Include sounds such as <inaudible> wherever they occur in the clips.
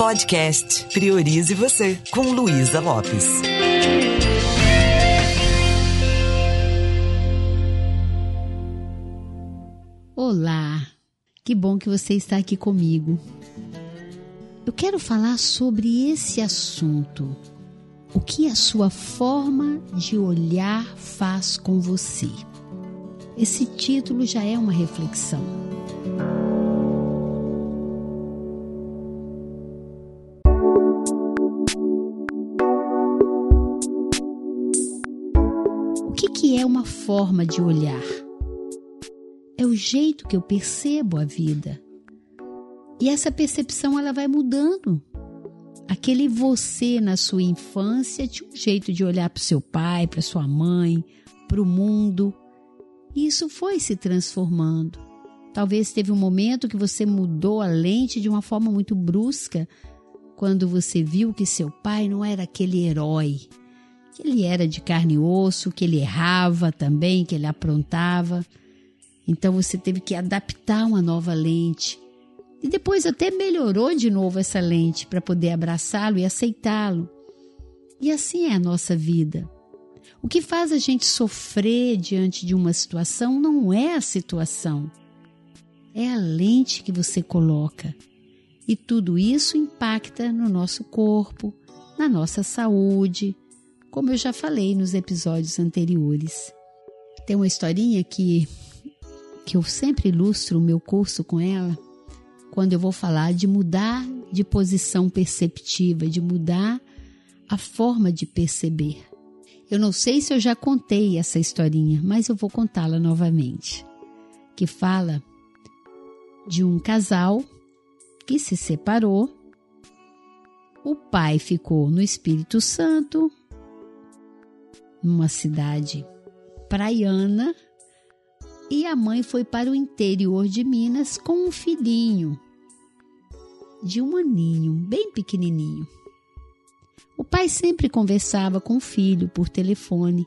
Podcast Priorize Você, com Luísa Lopes. Olá, que bom que você está aqui comigo. Eu quero falar sobre esse assunto. O que a sua forma de olhar faz com você? Esse título já é uma reflexão. É uma forma de olhar? É o jeito que eu percebo a vida. E essa percepção ela vai mudando. Aquele você na sua infância tinha um jeito de olhar para o seu pai, para sua mãe, para o mundo. E isso foi se transformando. Talvez teve um momento que você mudou a lente de uma forma muito brusca, quando você viu que seu pai não era aquele herói, que ele era de carne e osso, que ele errava também, que ele aprontava. Então você teve que adaptar uma nova lente. E depois até melhorou de novo essa lente para poder abraçá-lo e aceitá-lo. E assim é a nossa vida. O que faz a gente sofrer diante de uma situação não é a situação, é a lente que você coloca. E tudo isso impacta no nosso corpo, na nossa saúde, como eu já falei nos episódios anteriores. Tem uma historinha que, que eu sempre ilustro o meu curso com ela, quando eu vou falar de mudar de posição perceptiva, de mudar a forma de perceber. Eu não sei se eu já contei essa historinha, mas eu vou contá-la novamente. Que fala de um casal que se separou. O pai ficou no Espírito Santo, numa cidade praiana, e a mãe foi para o interior de Minas com um filhinho de um aninho, bem pequenininho. O pai sempre conversava com o filho por telefone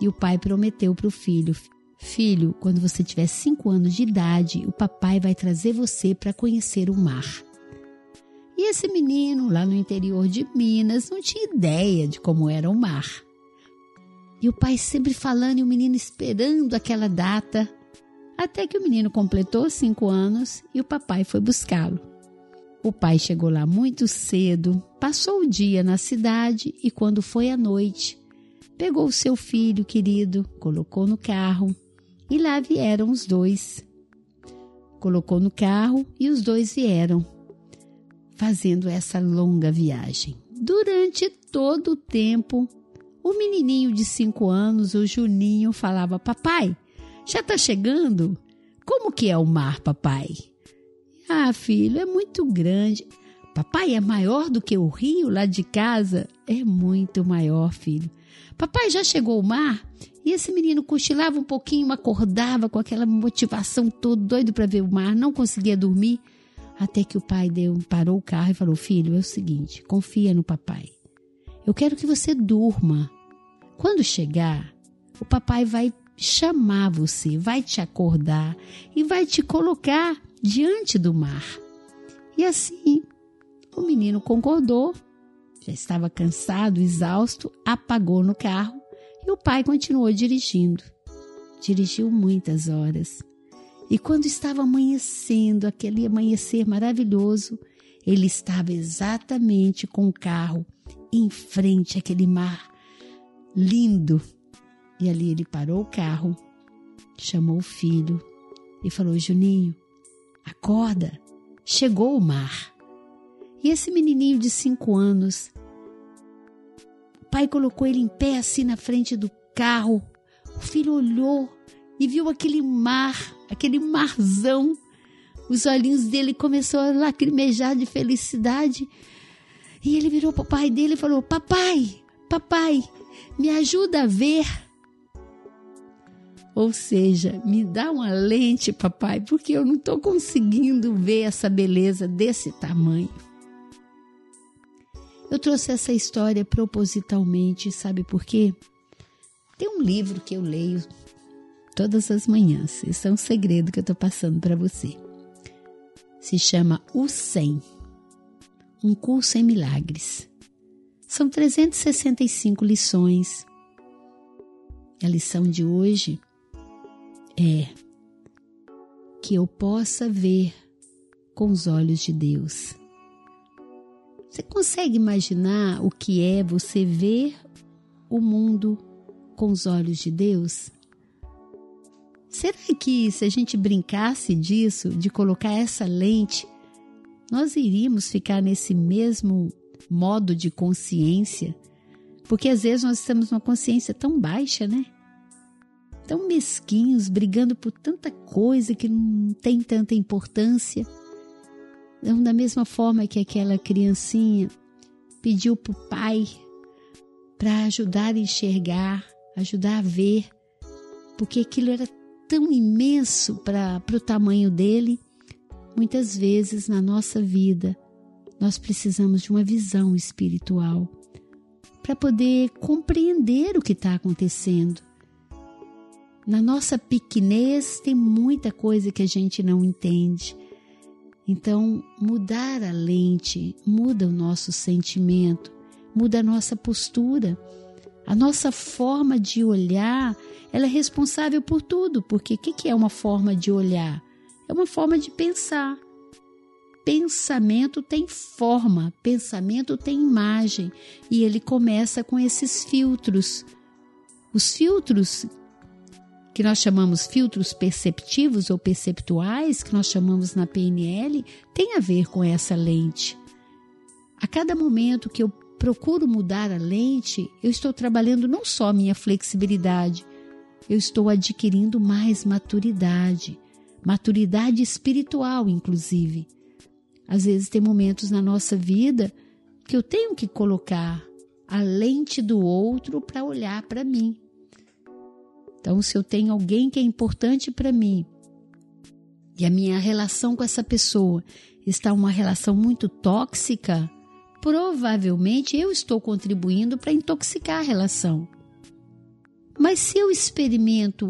e o pai prometeu para o filho: Filho, quando você tiver cinco anos de idade, o papai vai trazer você para conhecer o mar. E esse menino, lá no interior de Minas, não tinha ideia de como era o mar. E o pai sempre falando e o menino esperando aquela data, até que o menino completou cinco anos e o papai foi buscá-lo. O pai chegou lá muito cedo, passou o dia na cidade e, quando foi à noite, pegou o seu filho querido, colocou no carro e lá vieram os dois. Colocou no carro e os dois vieram, fazendo essa longa viagem. Durante todo o tempo, o menininho de cinco anos, o Juninho, falava: Papai, já está chegando? Como que é o mar, papai? Ah, filho, é muito grande. Papai é maior do que o rio lá de casa? É muito maior, filho. Papai já chegou ao mar? E esse menino cochilava um pouquinho, acordava com aquela motivação todo doido para ver o mar, não conseguia dormir. Até que o pai deu, parou o carro e falou: Filho, é o seguinte, confia no papai. Eu quero que você durma. Quando chegar, o papai vai chamar você, vai te acordar e vai te colocar diante do mar. E assim, o menino concordou, já estava cansado, exausto, apagou no carro e o pai continuou dirigindo. Dirigiu muitas horas. E quando estava amanhecendo, aquele amanhecer maravilhoso, ele estava exatamente com o carro em frente àquele mar lindo. E ali ele parou o carro, chamou o filho e falou: Juninho, acorda, chegou o mar. E esse menininho de cinco anos, o pai colocou ele em pé assim na frente do carro. O filho olhou e viu aquele mar, aquele marzão. Os olhinhos dele começaram a lacrimejar de felicidade. E ele virou para o pai dele e falou: Papai, papai, me ajuda a ver. Ou seja, me dá uma lente, papai, porque eu não estou conseguindo ver essa beleza desse tamanho. Eu trouxe essa história propositalmente, sabe por quê? Tem um livro que eu leio todas as manhãs. Esse é um segredo que eu estou passando para você. Se chama O 100. um curso em milagres. São 365 lições. A lição de hoje é que eu possa ver com os olhos de Deus. Você consegue imaginar o que é você ver o mundo com os olhos de Deus? Será que se a gente brincasse disso, de colocar essa lente, nós iríamos ficar nesse mesmo modo de consciência? Porque às vezes nós estamos numa consciência tão baixa, né? Tão mesquinhos, brigando por tanta coisa que não tem tanta importância. Então, da mesma forma que aquela criancinha pediu para o pai para ajudar a enxergar, ajudar a ver, porque aquilo era tão imenso para o tamanho dele. Muitas vezes na nossa vida nós precisamos de uma visão espiritual para poder compreender o que está acontecendo. Na nossa pequenez tem muita coisa que a gente não entende. Então, mudar a lente muda o nosso sentimento, muda a nossa postura. A nossa forma de olhar, ela é responsável por tudo, porque o que, é uma forma de olhar? É uma forma de pensar. Pensamento tem forma, pensamento tem imagem, e ele começa com esses filtros. Os filtros que nós chamamos filtros perceptivos ou perceptuais, que nós chamamos na PNL, tem a ver com essa lente. A cada momento que eu procuro mudar a lente, eu estou trabalhando não só a minha flexibilidade, eu estou adquirindo mais maturidade, maturidade espiritual, inclusive. Às vezes tem momentos na nossa vida que eu tenho que colocar a lente do outro para olhar para mim. Então, se eu tenho alguém que é importante para mim e a minha relação com essa pessoa está uma relação muito tóxica, provavelmente eu estou contribuindo para intoxicar a relação. Mas se eu experimento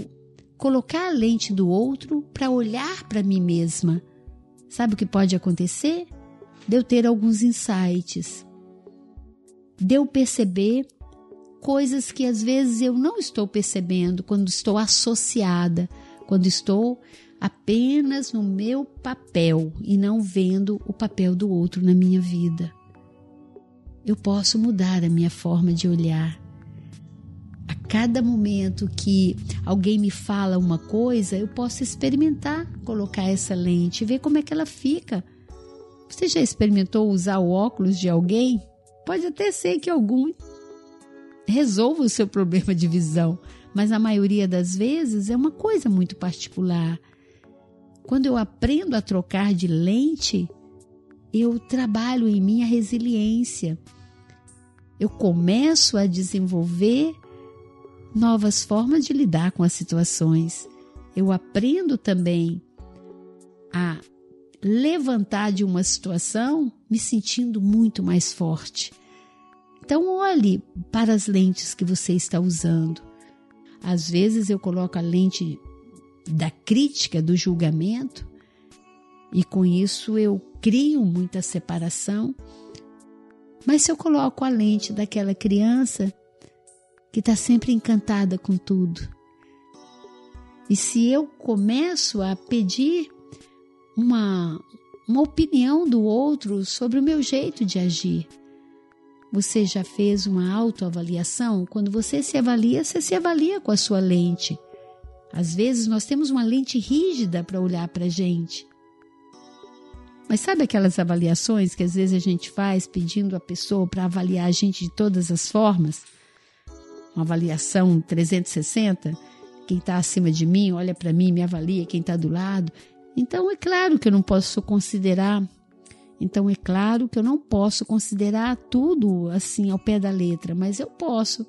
colocar a lente do outro para olhar para mim mesma, sabe o que pode acontecer? De eu ter alguns insights, de eu perceber coisas que às vezes eu não estou percebendo quando estou associada, quando estou apenas no meu papel e não vendo o papel do outro na minha vida. Eu posso mudar a minha forma de olhar. A cada momento que alguém me fala uma coisa, eu posso experimentar colocar essa lente e ver como é que ela fica. Você já experimentou usar o óculos de alguém? Pode até ser que algum resolva o seu problema de visão, mas na maioria das vezes é uma coisa muito particular. Quando eu aprendo a trocar de lente, eu trabalho em minha resiliência. Eu começo a desenvolver novas formas de lidar com as situações. Eu aprendo também a levantar de uma situação me sentindo muito mais forte. Então, olhe para as lentes que você está usando. Às vezes eu coloco a lente da crítica, do julgamento, e com isso eu crio muita separação. Mas se eu coloco a lente daquela criança que está sempre encantada com tudo, e se eu começo a pedir uma, uma opinião do outro sobre o meu jeito de agir, você já fez uma autoavaliação? Quando você se avalia, você se avalia com a sua lente. Às vezes nós temos uma lente rígida para olhar para a gente. Mas sabe aquelas avaliações que às vezes a gente faz pedindo a pessoa para avaliar a gente de todas as formas? Uma avaliação 360? Quem está acima de mim olha para mim, me avalia, quem está do lado. Então é claro que eu não posso considerar então é claro que eu não posso considerar tudo assim ao pé da letra, mas eu posso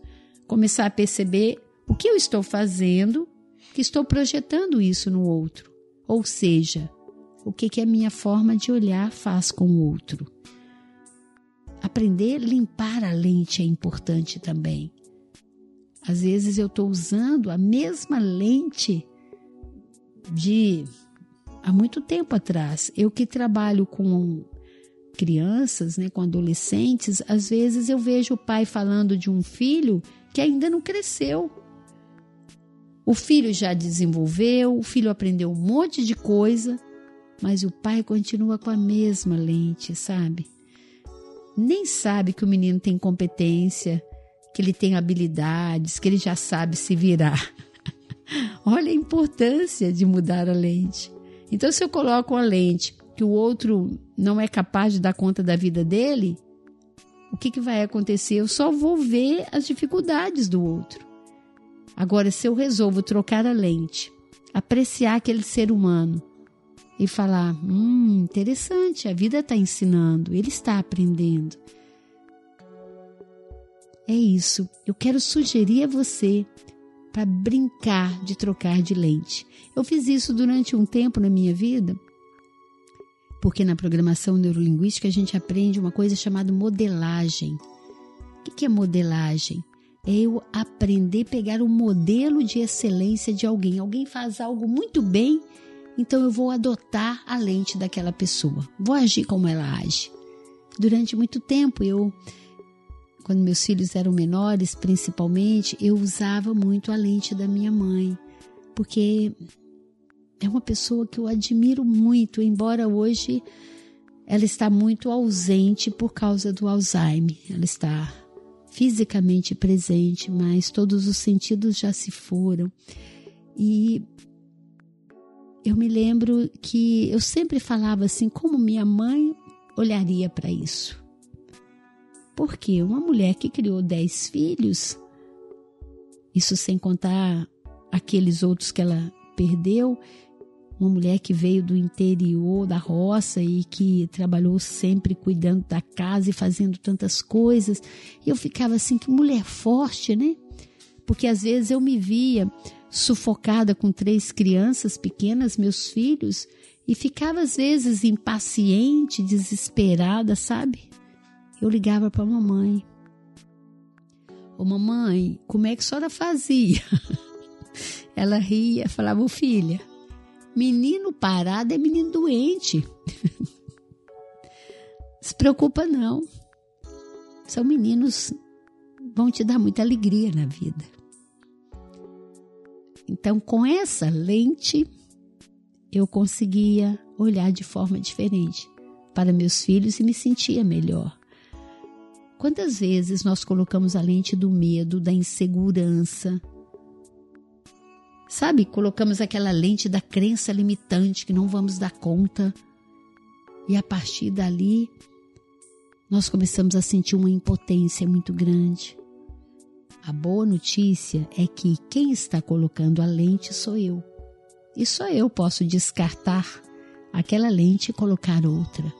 começar a perceber o que eu estou fazendo, que estou projetando isso no outro. Ou seja, o que, que a minha forma de olhar faz com o outro. Aprender a limpar a lente é importante também. Às vezes eu estou usando a mesma lente de há muito tempo atrás. Eu que trabalho com crianças, né, com adolescentes, às vezes eu vejo o pai falando de um filho que ainda não cresceu. O filho já desenvolveu, o filho aprendeu um monte de coisa, mas o pai continua com a mesma lente, sabe? Nem sabe que o menino tem competência, que ele tem habilidades, que ele já sabe se virar. <laughs> Olha a importância de mudar a lente. Então, se eu coloco uma lente que o outro não é capaz de dar conta da vida dele, o que, que vai acontecer? Eu só vou ver as dificuldades do outro. Agora, se eu resolvo trocar a lente, apreciar aquele ser humano e falar: hum, interessante, a vida está ensinando, ele está aprendendo. É isso. Eu quero sugerir a você para brincar de trocar de lente. Eu fiz isso durante um tempo na minha vida porque na programação neurolinguística a gente aprende uma coisa chamada modelagem. O que é modelagem? É eu aprender a pegar um modelo de excelência de alguém. Alguém faz algo muito bem, então eu vou adotar a lente daquela pessoa. Vou agir como ela age. Durante muito tempo, eu, quando meus filhos eram menores, principalmente, eu usava muito a lente da minha mãe, porque é uma pessoa que eu admiro muito, embora hoje ela está muito ausente por causa do Alzheimer. Ela está fisicamente presente, mas todos os sentidos já se foram. E eu me lembro que eu sempre falava assim, como minha mãe olharia para isso. Porque uma mulher que criou dez filhos, isso sem contar aqueles outros que ela perdeu, uma mulher que veio do interior da roça e que trabalhou sempre cuidando da casa e fazendo tantas coisas. E eu ficava assim, que mulher forte, né? Porque às vezes eu me via sufocada com três crianças pequenas, meus filhos, e ficava às vezes impaciente, desesperada, sabe? Eu ligava para a mamãe. Ô mamãe, como é que a senhora fazia? <laughs> Ela ria, falava, filha, Menino parado é menino doente. <laughs> Se preocupa não. São meninos vão te dar muita alegria na vida. Então, com essa lente, eu conseguia olhar de forma diferente para meus filhos e me sentia melhor. Quantas vezes nós colocamos a lente do medo, da insegurança, Sabe, colocamos aquela lente da crença limitante que não vamos dar conta. E a partir dali, nós começamos a sentir uma impotência muito grande. A boa notícia é que quem está colocando a lente sou eu. E só eu posso descartar aquela lente e colocar outra.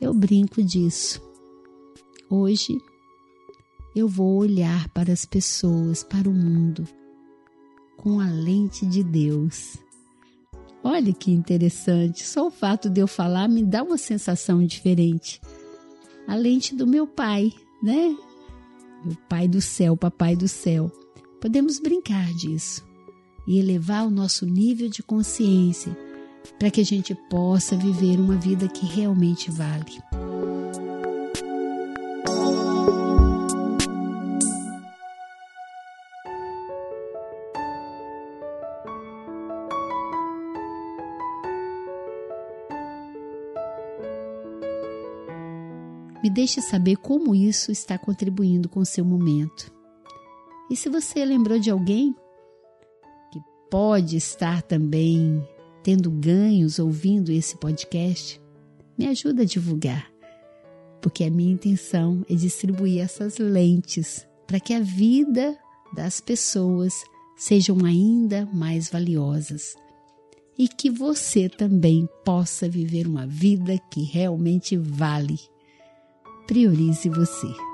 Eu brinco disso. Hoje eu vou olhar para as pessoas, para o mundo com a lente de Deus. Olha que interessante, só o fato de eu falar me dá uma sensação diferente. A lente do meu pai, né? Meu pai do céu, papai do céu. Podemos brincar disso e elevar o nosso nível de consciência para que a gente possa viver uma vida que realmente vale. Me deixe saber como isso está contribuindo com o seu momento. E se você lembrou de alguém que pode estar também tendo ganhos ouvindo esse podcast, me ajuda a divulgar, porque a minha intenção é distribuir essas lentes para que a vida das pessoas sejam ainda mais valiosas e que você também possa viver uma vida que realmente vale priorize você.